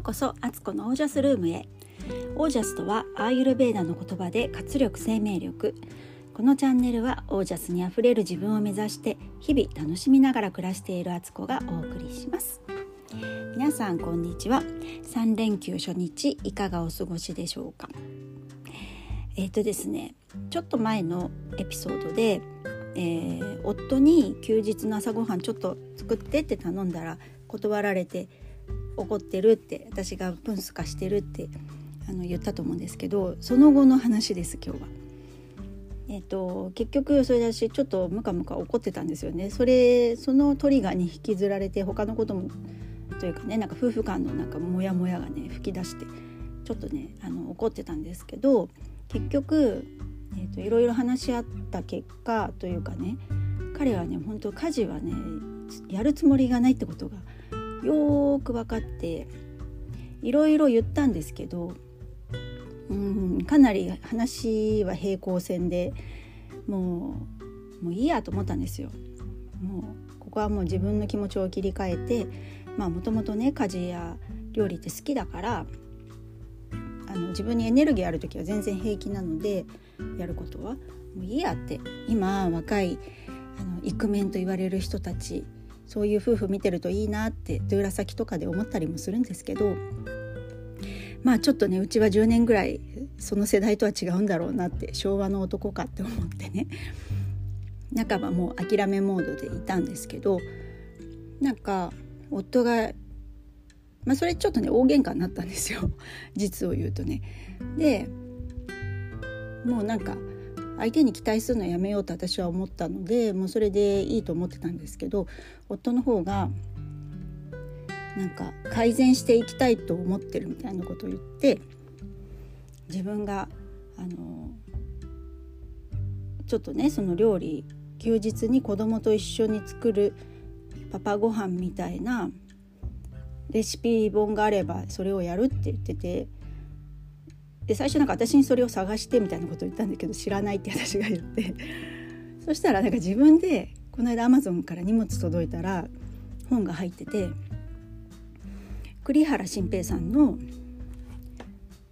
うこそアツコのオージャスルームへ。オージャスとはアーユルベーダの言葉で活力生命力。このチャンネルはオージャスにあふれる自分を目指して日々楽しみながら暮らしているアツコがお送りします。皆さんこんにちは。3連休初日いかがお過ごしでしょうか？えっ、ー、とですねちょっと前のエピソードで、えー、夫に休日の朝ごはんちょっと作ってって頼んだら断られて怒ってるって私がプンスカしてるってあの言ったと思うんですけどその後の話です今日は。えーと、結局それだしちょっとムカムカ怒ってたんですよねそれそのトリガーに引きずられて他のこともというかねなんか夫婦間のなんかモヤモヤがね吹き出してちょっとねあの怒ってたんですけど結局、えーと、いろいろ話し合った結果というかね彼はね本当家事はねやるつもりがないってことがよーく分かっていろいろ言ったんですけど、うん、かなり話は平行線でもうもういいやと思ったんですよ。もうここはもう自分の気持ちを切り替えてまあもともとね家事や料理って好きだからあの自分にエネルギーある時は全然平気なのでやることはもういいやって今若いあのイクメンと言われる人たちそういう夫婦見てるといいなってドゥーラ先とかで思ったりもするんですけどまあちょっとねうちは10年ぐらいその世代とは違うんだろうなって昭和の男かって思ってね半ばもう諦めモードでいたんですけどなんか夫がまあそれちょっとね大喧嘩になったんですよ実を言うとね。でもうなんか相手に期待するのやめようと私は思ったのでもうそれでいいと思ってたんですけど夫の方がなんか改善していきたいと思ってるみたいなことを言って自分があのちょっとねその料理休日に子供と一緒に作るパパご飯みたいなレシピ本があればそれをやるって言っててで最初なんか私にそれを探してみたいなことを言ったんだけど知らないって私が言って そしたらなんか自分でこの間アマゾンから荷物届いたら本が入ってて栗原心平さんの「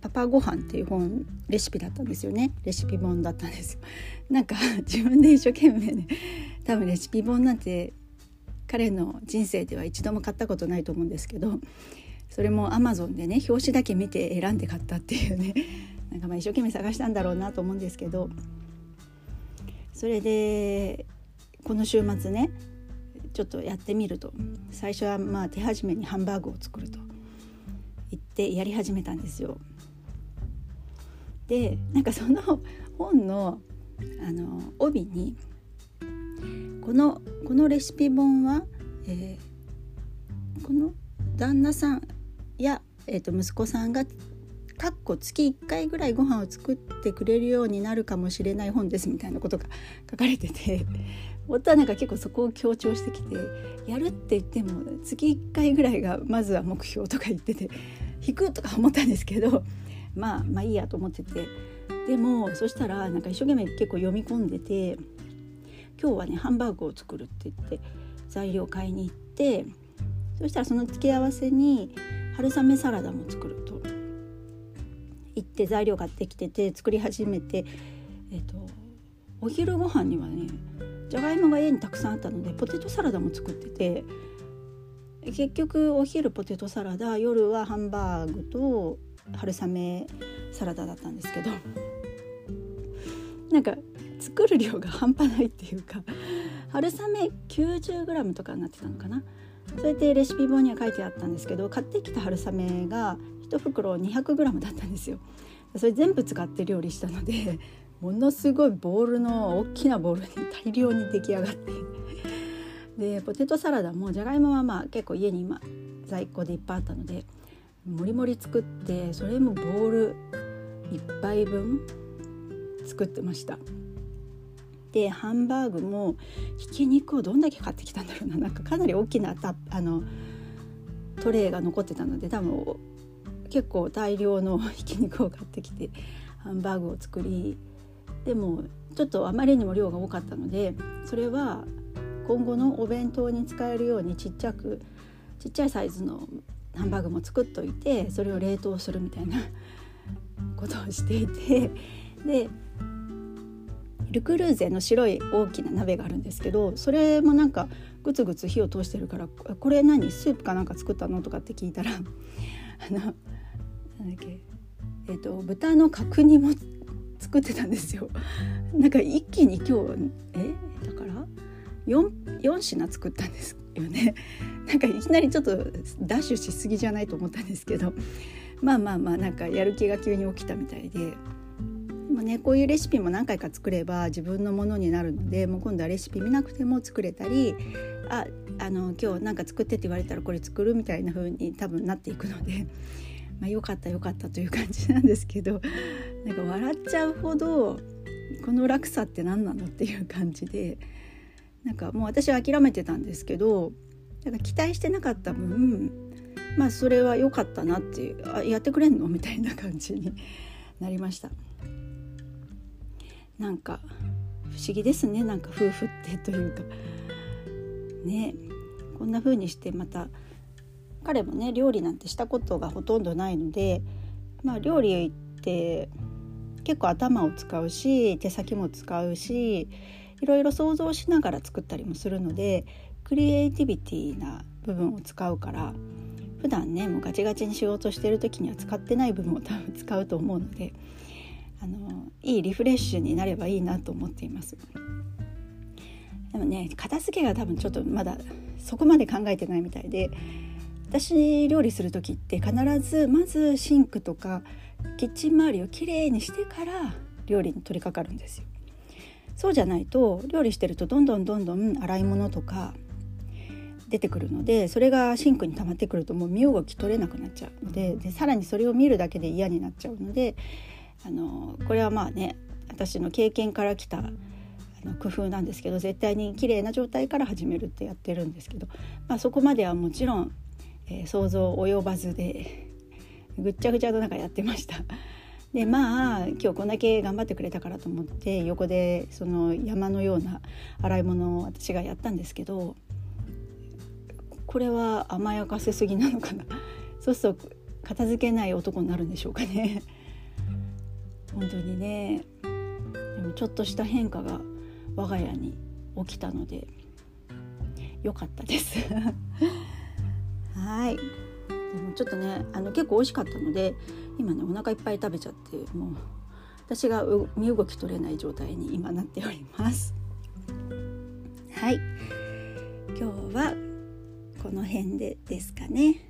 パパご飯っていう本レシピだったんですよねレシピ本だったんですよ。なんか自分で一生懸命ね多分レシピ本なんて彼の人生では一度も買ったことないと思うんですけどそれもアマゾンでね表紙だけ見て選んで買ったっていうね。なんかまあ一生懸命探したんだろうなと思うんですけど。それでこの週末ねちょっとやってみると。最初はまあ手始めにハンバーグを作ると。言ってやり始めたんですよ。でなんかその 本のあの帯にこのこのレシピ本は、えー、この旦那さんや、えー、と息子さんがかっこ月1回ぐらいご飯を作ってくれるようになるかもしれない本ですみたいなことが書かれてて 夫はなんか結構そこを強調してきてやるって言っても月1回ぐらいがまずは目標とか言ってて引くとか思ったんですけど まあまあいいやと思ってて。でもそしたらなんか一生懸命結構読み込んでて今日はねハンバーグを作るって言って材料買いに行ってそしたらその付け合わせに春雨サラダも作ると行って材料買ってきてて作り始めて、えーと、お昼ご飯にはねじゃがいもが家にたくさんあったのでポテトサラダも作ってて結局お昼ポテトサラダ夜はハンバーグと春雨サラダだったんですけどなんか作る量が半端ないっていうか春雨 90g とかになってたのかなそれでレシピ本には書いてあったんですけど買ってきた春雨が1袋 200g だったんですよ。それ全部使って料理したのでものすごいボールの大きなボールに大量に出来上がって。でポテトサラダもじゃがいもはまあ結構家に今在庫でいっぱいあったのでもりもり作ってそれもボール1杯分作ってました。でハンバーグもひき肉をどんだけ買ってきたんだろうな。なんかかなり大きなたあのトレーが残ってたので多分結構大量のひき肉を買ってきてハンバーグを作りでもちょっとあまりにも量が多かったのでそれは今後のお弁当に使えるようにちっちゃくちっちゃいサイズのハンバーグも作っといてそれを冷凍するみたいなことをしていてでルクルーゼの白い大きな鍋があるんですけどそれもなんかグツグツ火を通してるから「これ何？スープかなんか作ったの?」とかって聞いたら あのなんだっけ？えっ、と豚の角煮も作ってたんですよ。なんか一気に今日え？だから？4, 4品作ったんですよね。なんかいきなりちょっとダッシュしすぎじゃないと思ったんですけどまあまあまあなんかやる気が急に起きたみたいで。もね、こういうレシピも何回か作れば自分のものになるのでもう今度はレシピ見なくても作れたりああの今日何か作ってって言われたらこれ作るみたいな風に多分なっていくので、まあ、よかったよかったという感じなんですけど なんか笑っちゃうほどこの落差って何なのっていう感じでなんかもう私は諦めてたんですけどなんか期待してなかった分まあそれは良かったなっていうあやってくれんのみたいな感じになりました。なんか不思議ですね。なんか夫婦ってというか。ね。こんな風にしてまた彼もね料理なんてしたことがほとんどないのでまあ料理って結構頭を使うし手先も使うしいろいろ想像しながら作ったりもするのでクリエイティビティな部分を使うから普段ねもうガチガチに仕事してる時には使ってない部分を多分使うと思うのであのいいリフレッシュになればいいなと思っています。でもね片付けが多分ちょっとまだそこまで考えてないみたいで私料理する時って必ずまずシンクとかキッチン周りをきれいにしてから料理に取り掛かるんですよ。そうじゃないと料理してるとどんどんどんどん洗い物とか出てくるのでそれがシンクに溜まってくるともう身動き取れなくなっちゃうのででさらにそれを見るだけで嫌になっちゃうのであのこれはまあね私の経験から来たあの工夫なんですけど絶対に綺麗な状態から始めるってやってるんですけど、まあ、そこまではもちろん、えー、想像及ばずでぐっちゃぐちゃの中やってました。でまあ今日こんだけ頑張ってくれたからと思って横でその山のような洗い物を私がやったんですけどこれは甘やかせすぎなのかなそうすると片付けない男になるんでしょうかね。本当にね。でもちょっとした変化が我が家に起きたので良かったです。はい。でもちょっとねあの結構美味しかったので今ねお腹いっぱい食べちゃってもう私が身動き取れない状態に今なっております。はい。今日はこの辺でですかね。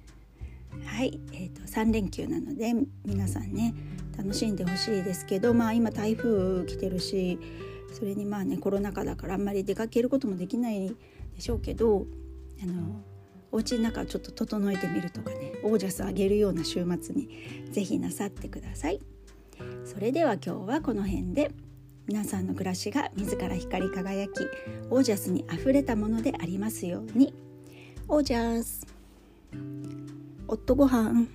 はい、えーと、と3連休なので皆さんね楽しんでほしいですけどまあ今台風来てるしそれにまあねコロナ禍だからあんまり出かけることもできないでしょうけどあのお家の中ちょっと整えてみるとかねオージャス上げるような週末に是非なさってください。それでは今日はこの辺で皆さんの暮らしが自ら光り輝きオージャスにあふれたものでありますように。オージャス。夫ごはん。